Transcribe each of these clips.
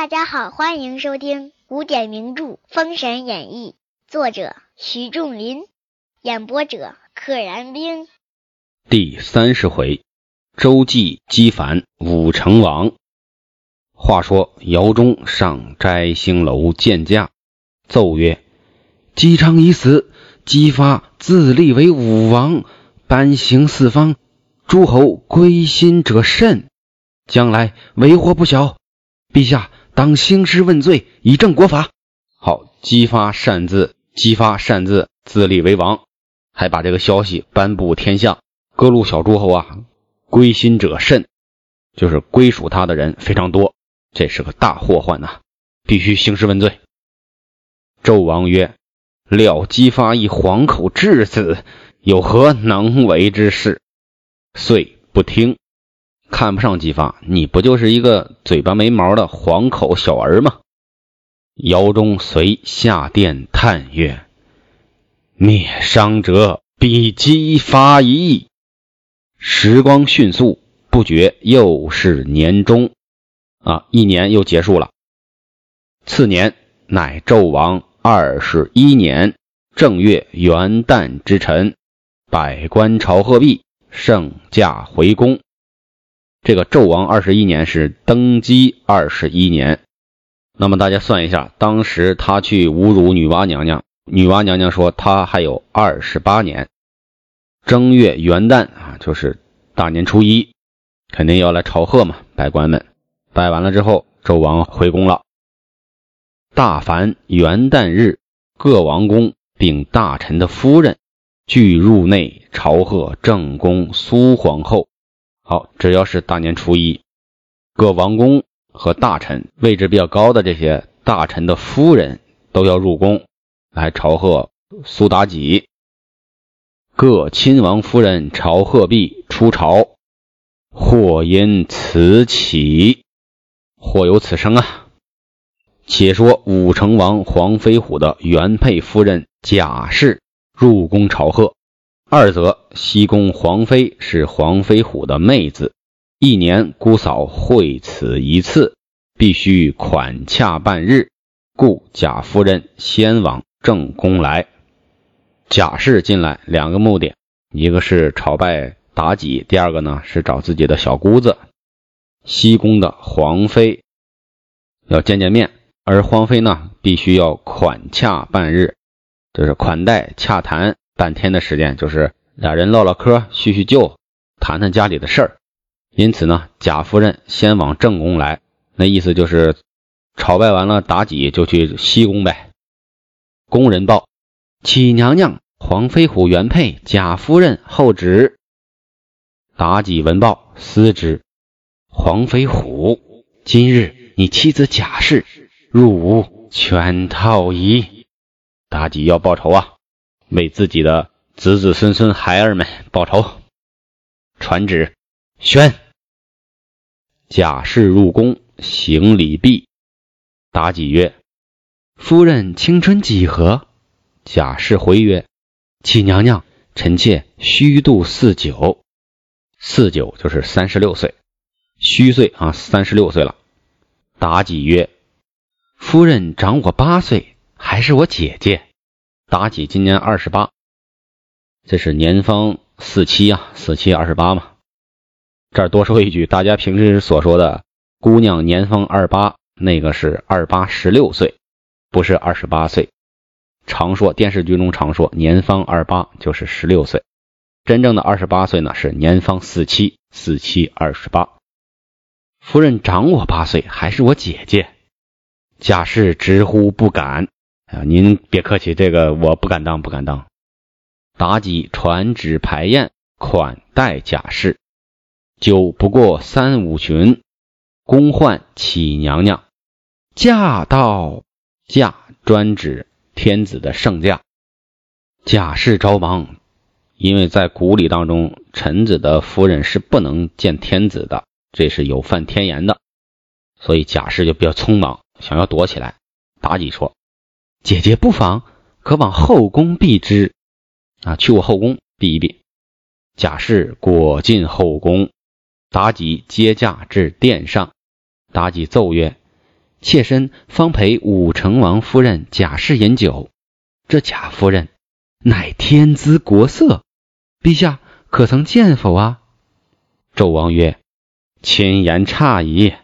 大家好，欢迎收听古典名著《封神演义》，作者徐仲林，演播者可燃冰。第三十回，周忌击反武成王。话说姚忠上摘星楼见驾，奏曰：“姬昌已死，姬发自立为武王，颁行四方，诸侯归心者甚，将来为祸不小。陛下。”当兴师问罪，以正国法。好，姬发擅自，姬发擅自自立为王，还把这个消息颁布天下。各路小诸侯啊，归心者甚，就是归属他的人非常多。这是个大祸患呐，必须兴师问罪。纣王曰：“料姬发以黄口至此，有何能为之事？”遂不听。看不上姬发，你不就是一个嘴巴没毛的黄口小儿吗？姚忠随下殿叹曰：“灭商者比姬发矣。”时光迅速，不觉又是年中，啊，一年又结束了。次年，乃纣王二十一年正月元旦之辰，百官朝贺毕，圣驾回宫。这个纣王二十一年是登基二十一年，那么大家算一下，当时他去侮辱女娲娘娘，女娲娘娘说他还有二十八年。正月元旦啊，就是大年初一，肯定要来朝贺嘛，百官们拜完了之后，纣王回宫了。大凡元旦日，各王公并大臣的夫人俱入内朝贺正宫苏皇后。好，只要是大年初一，各王公和大臣位置比较高的这些大臣的夫人都要入宫来朝贺苏妲己。各亲王夫人朝贺毕出朝，或因此起，或有此生啊。且说武成王黄飞虎的原配夫人贾氏入宫朝贺。二则西宫皇妃是黄飞虎的妹子，一年姑嫂会此一次，必须款洽半日，故贾夫人先往正宫来。贾氏进来两个目的，一个是朝拜妲己，第二个呢是找自己的小姑子西宫的皇妃要见见面，而皇妃呢必须要款洽半日，就是款待洽谈。半天的时间，就是俩人唠唠嗑、叙叙旧、谈谈家里的事儿。因此呢，贾夫人先往正宫来，那意思就是朝拜完了妲己，就去西宫呗。宫人报：启娘娘，黄飞虎原配贾夫人候旨。妲己闻报，思之：黄飞虎，今日你妻子贾氏入吴圈套矣。妲己要报仇啊！为自己的子子孙孙孩儿们报仇，传旨宣。贾氏入宫行礼毕，妲己曰：“夫人青春几何？”贾氏回曰：“启娘娘，臣妾虚度四九，四九就是三十六岁，虚岁啊，三十六岁了。”妲己曰：“夫人长我八岁，还是我姐姐。”妲己今年二十八，这是年方四七啊，四七二十八嘛。这儿多说一句，大家平时所说的姑娘年方二八，那个是二八十六岁，不是二十八岁。常说电视剧中常说年方二八就是十六岁，真正的二十八岁呢是年方四七，四七二十八。夫人长我八岁，还是我姐姐。贾氏直呼不敢。啊，您别客气，这个我不敢当，不敢当。妲己传旨排宴，款待贾氏。酒不过三五巡，宫唤启娘娘。驾到，驾专指天子的圣驾。贾氏着忙，因为在古礼当中，臣子的夫人是不能见天子的，这是有犯天言的，所以贾氏就比较匆忙，想要躲起来。妲己说。姐姐不妨，可往后宫避之。啊，去我后宫避一避。贾氏果进后宫，妲己接驾至殿上。妲己奏曰：“妾身方陪武成王夫人贾氏饮酒。这贾夫人乃天姿国色，陛下可曾见否啊？”纣王曰：“卿言差矣，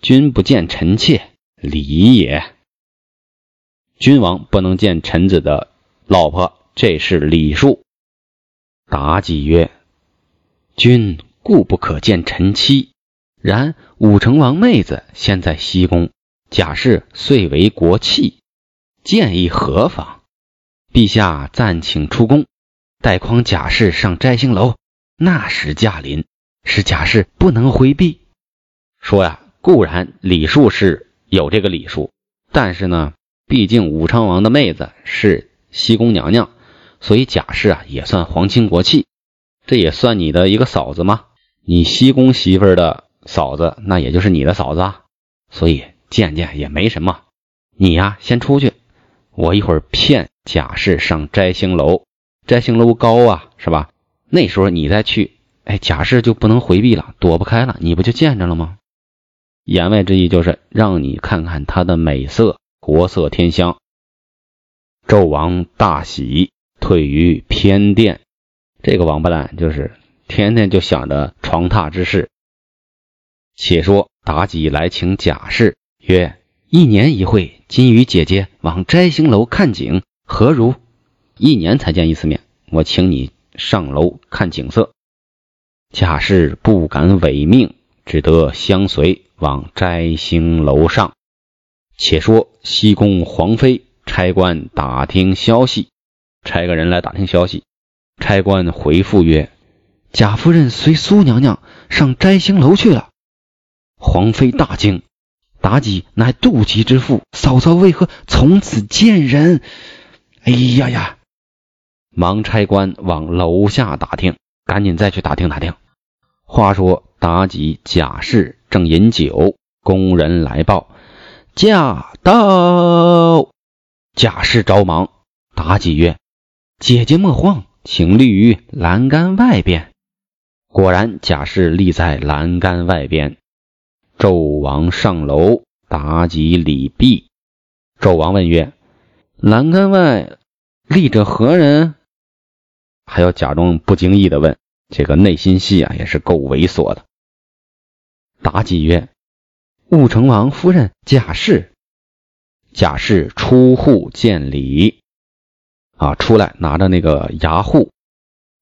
君不见臣妾，礼也。君王不能见臣子的老婆，这是礼数。”妲己曰：“君固不可见臣妻。”然武成王妹子现在西宫，贾氏遂为国戚，建议何妨？陛下暂请出宫，待匡贾氏上摘星楼，那时驾临，使贾氏不能回避。说呀，固然礼数是有这个礼数，但是呢，毕竟武昌王的妹子是西宫娘娘，所以贾氏啊也算皇亲国戚，这也算你的一个嫂子吗？你西宫媳妇的。嫂子，那也就是你的嫂子，啊，所以见见也没什么。你呀，先出去，我一会儿骗贾氏上摘星楼。摘星楼高啊，是吧？那时候你再去，哎，贾氏就不能回避了，躲不开了，你不就见着了吗？言外之意就是让你看看她的美色，国色天香。纣王大喜，退于偏殿。这个王八蛋就是天天就想着床榻之事。且说妲己来请贾氏，曰：“一年一会，今与姐姐往摘星楼看景，何如？一年才见一次面，我请你上楼看景色。”贾氏不敢违命，只得相随往摘星楼上。且说西宫皇妃差官打听消息，差个人来打听消息。差官回复曰：“贾夫人随苏娘娘上摘星楼去了。”皇妃大惊，妲己乃妒忌之妇，嫂嫂为何从此见人？哎呀呀！忙差官往楼下打听，赶紧再去打听打听。话说妲己、贾氏正饮酒，宫人来报：驾到。贾氏着忙，妲己曰：“姐姐莫慌，请立于栏杆外边。”果然，贾氏立在栏杆外边。纣王上楼，妲己礼毕。纣王问曰：“栏杆外立着何人？”还要假装不经意的问，这个内心戏啊，也是够猥琐的。妲己曰：“武成王夫人贾氏。”贾氏出户见礼，啊，出来拿着那个牙户，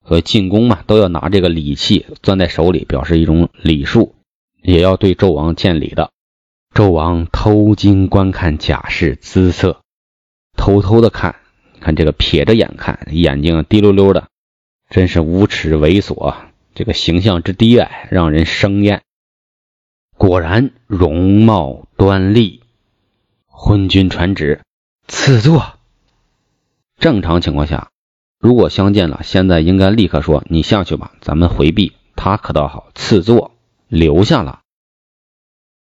和进宫嘛，都要拿这个礼器攥在手里，表示一种礼数。也要对纣王见礼的。纣王偷睛观看贾氏姿色，偷偷的看，看这个撇着眼看，眼睛滴溜溜的，真是无耻猥琐，这个形象之低矮，让人生厌。果然容貌端丽，昏君传旨，赐座。正常情况下，如果相见了，现在应该立刻说：“你下去吧，咱们回避。”他可倒好，赐座。留下了。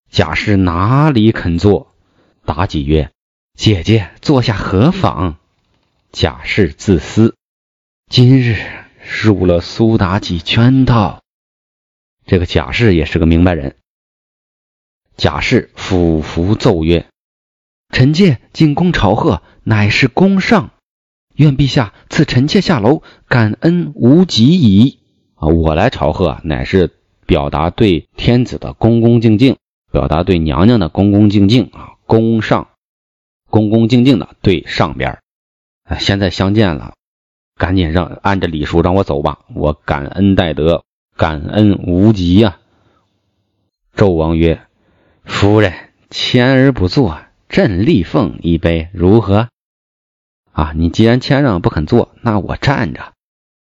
贾氏哪里肯坐？妲己曰：“姐姐坐下何妨？”贾氏自私，今日入了苏妲己圈套。这个贾氏也是个明白人。贾氏俯伏奏曰：“臣妾进宫朝贺，乃是宫上，愿陛下赐臣妾下楼，感恩无极矣。”啊，我来朝贺，乃是。表达对天子的恭恭敬敬，表达对娘娘的恭恭敬敬啊，恭上，恭恭敬敬的对上边啊，现在相见了，赶紧让按着礼数让我走吧，我感恩戴德，感恩无极呀。纣王曰：“夫人谦而不坐，朕立奉一杯，如何？”啊，你既然谦让不肯坐，那我站着，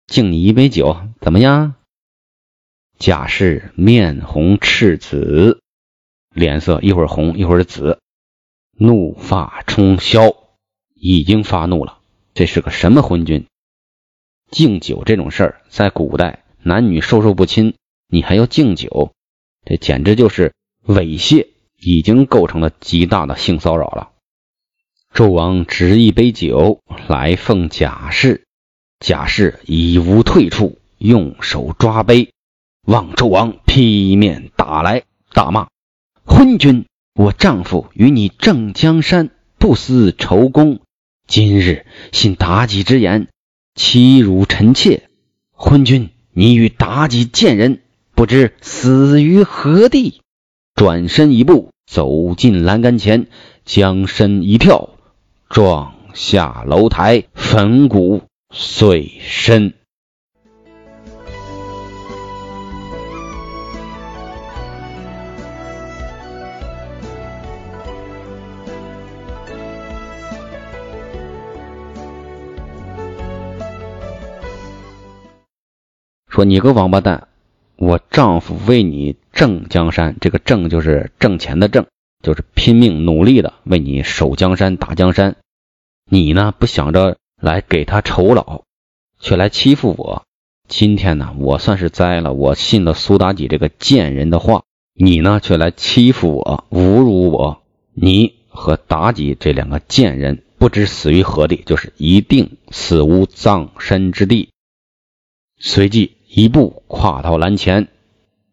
敬你一杯酒，怎么样？贾氏面红赤紫，脸色一会儿红一会儿紫，怒发冲霄，已经发怒了。这是个什么昏君？敬酒这种事儿，在古代男女授受不亲，你还要敬酒，这简直就是猥亵，已经构成了极大的性骚扰了。纣王执一杯酒来奉贾氏，贾氏已无退处，用手抓杯。望纣王劈面打来，大骂：“昏君，我丈夫与你正江山，不思仇功。今日信妲己之言，欺辱臣妾。昏君，你与妲己贱人，不知死于何地？转身一步，走进栏杆前，将身一跳，撞下楼台，粉骨碎身。说你个王八蛋！我丈夫为你挣江山，这个挣就是挣钱的挣，就是拼命努力的为你守江山、打江山。你呢，不想着来给他酬劳，却来欺负我。今天呢，我算是栽了，我信了苏妲己这个贱人的话，你呢，却来欺负我、侮辱我。你和妲己这两个贱人，不知死于何地，就是一定死无葬身之地。随即。一步跨到栏前，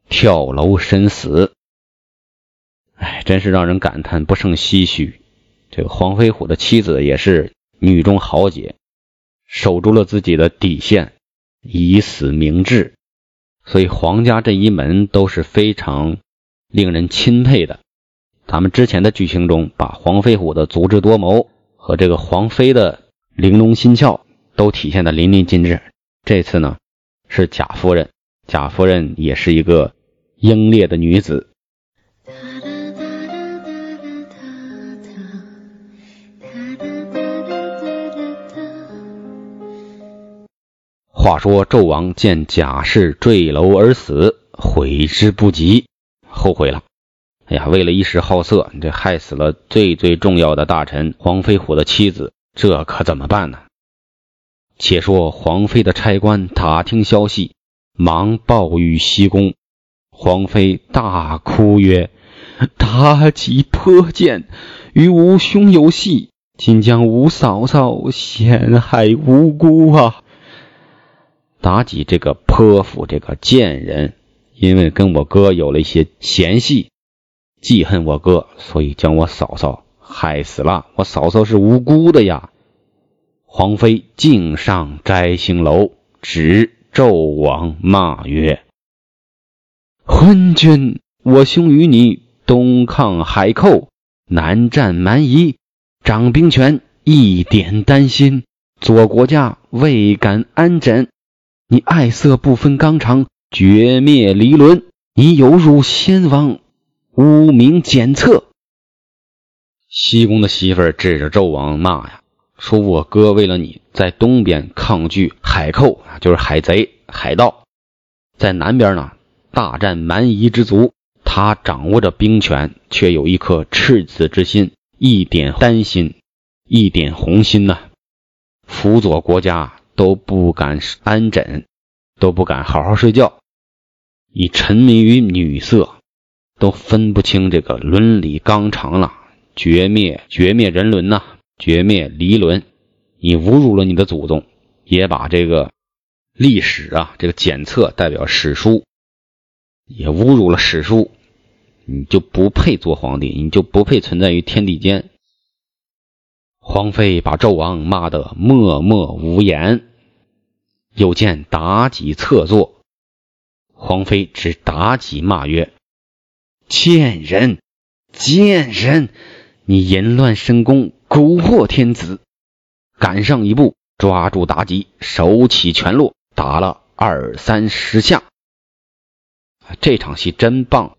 跳楼身死。哎，真是让人感叹不胜唏嘘。这个黄飞虎的妻子也是女中豪杰，守住了自己的底线，以死明志。所以黄家这一门都是非常令人钦佩的。咱们之前的剧情中，把黄飞虎的足智多谋和这个黄飞的玲珑心窍都体现的淋漓尽致。这次呢？是贾夫人，贾夫人也是一个英烈的女子。话说纣王见贾氏坠楼而死，悔之不及，后悔了。哎呀，为了一时好色，你这害死了最最重要的大臣黄飞虎的妻子，这可怎么办呢？且说皇妃的差官打听消息，忙报与西宫。皇妃大哭曰：“妲己颇贱，与吾兄有隙，今将吾嫂嫂陷害无辜啊！”妲己这个泼妇，这个贱人，因为跟我哥有了一些嫌隙，记恨我哥，所以将我嫂嫂害死了。我嫂嫂是无辜的呀。黄妃径上摘星楼，指纣王骂曰：“昏君！我兄与你东抗海寇，南战蛮夷，掌兵权，一点担心，左国家未敢安枕。你爱色不分纲常，绝灭离伦，你有辱先王，污名检测。”西宫的媳妇儿指着纣王骂呀。说：“我哥为了你在东边抗拒海寇啊，就是海贼、海盗；在南边呢，大战蛮夷之族。他掌握着兵权，却有一颗赤子之心，一点担心，一点红心呐。辅佐国家都不敢安枕，都不敢好好睡觉，已沉迷于女色，都分不清这个伦理纲常了，绝灭绝灭人伦呐！”绝灭离伦，你侮辱了你的祖宗，也把这个历史啊，这个检测代表史书，也侮辱了史书，你就不配做皇帝，你就不配存在于天地间。皇妃把纣王骂得默默无言，又见妲己侧坐，皇妃指妲己骂曰：“贱人，贱人，你淫乱深宫！”蛊惑天子，赶上一步，抓住妲己，手起拳落，打了二三十下。这场戏真棒！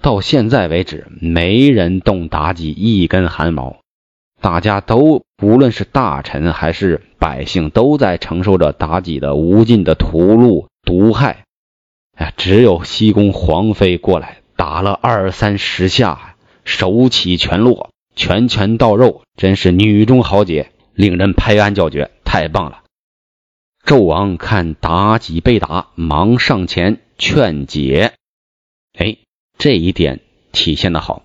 到现在为止，没人动妲己一根汗毛，大家都无论是大臣还是百姓，都在承受着妲己的无尽的屠戮毒害。哎，只有西宫皇妃过来打了二三十下，手起拳落。拳拳到肉，真是女中豪杰，令人拍案叫绝，太棒了！纣王看妲己被打，忙上前劝解。哎，这一点体现的好。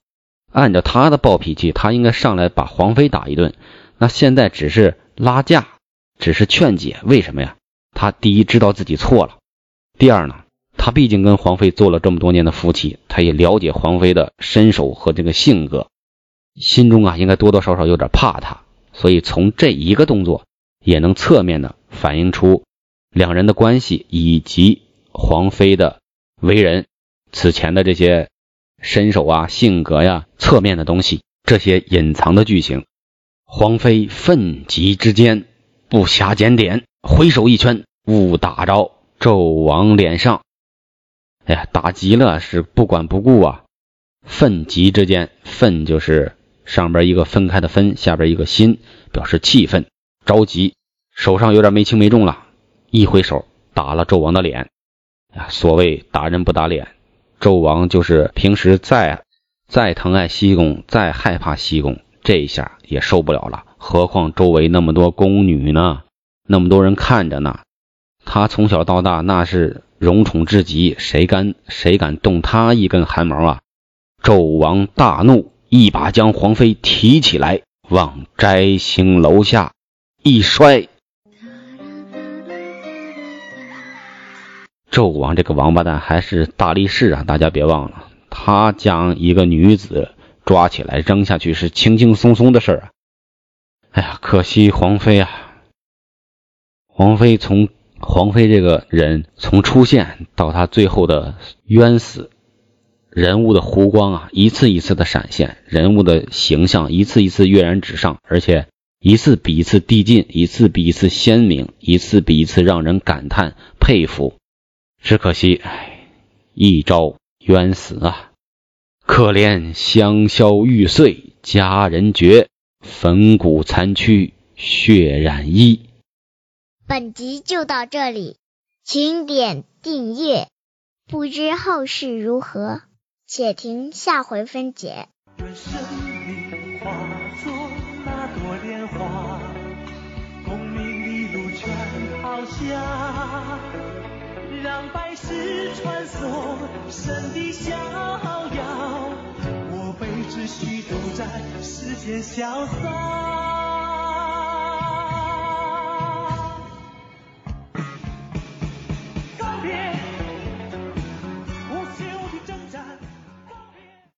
按照他的暴脾气，他应该上来把皇妃打一顿。那现在只是拉架，只是劝解，为什么呀？他第一知道自己错了，第二呢，他毕竟跟黄妃做了这么多年的夫妻，他也了解黄妃的身手和这个性格，心中啊应该多多少少有点怕他，所以从这一个动作也能侧面的反映出两人的关系以及黄妃的为人，此前的这些身手啊、性格呀、侧面的东西，这些隐藏的剧情。黄妃愤急之间，不暇检点，挥手一拳，误打着纣王脸上。哎呀，打急了是不管不顾啊！愤急之间，愤就是上边一个分开的分，下边一个心，表示气愤、着急，手上有点没轻没重了，一挥手打了纣王的脸。呀，所谓打人不打脸，纣王就是平时再再疼爱西宫，再害怕西宫。这一下也受不了了，何况周围那么多宫女呢，那么多人看着呢。他从小到大那是荣宠至极，谁敢谁敢动他一根汗毛啊？纣王大怒，一把将皇妃提起来，往摘星楼下一摔。纣王这个王八蛋还是大力士啊！大家别忘了，他将一个女子。抓起来扔下去是轻轻松松的事儿啊！哎呀，可惜黄飞啊！黄飞从黄飞这个人从出现到他最后的冤死，人物的弧光啊，一次一次的闪现，人物的形象一次一次跃然纸上，而且一次比一次递进，一次比一次鲜明，一次比一次让人感叹佩服。只可惜，哎，一朝冤死啊！可怜香消玉碎佳人绝，粉骨残躯血染衣。本集就到这里，请点订阅。不知后事如何，且听下回分解。愿生命化作那朵莲花，功名利禄全抛下，让百世传颂神的逍遥。我辈只需都在世间潇洒。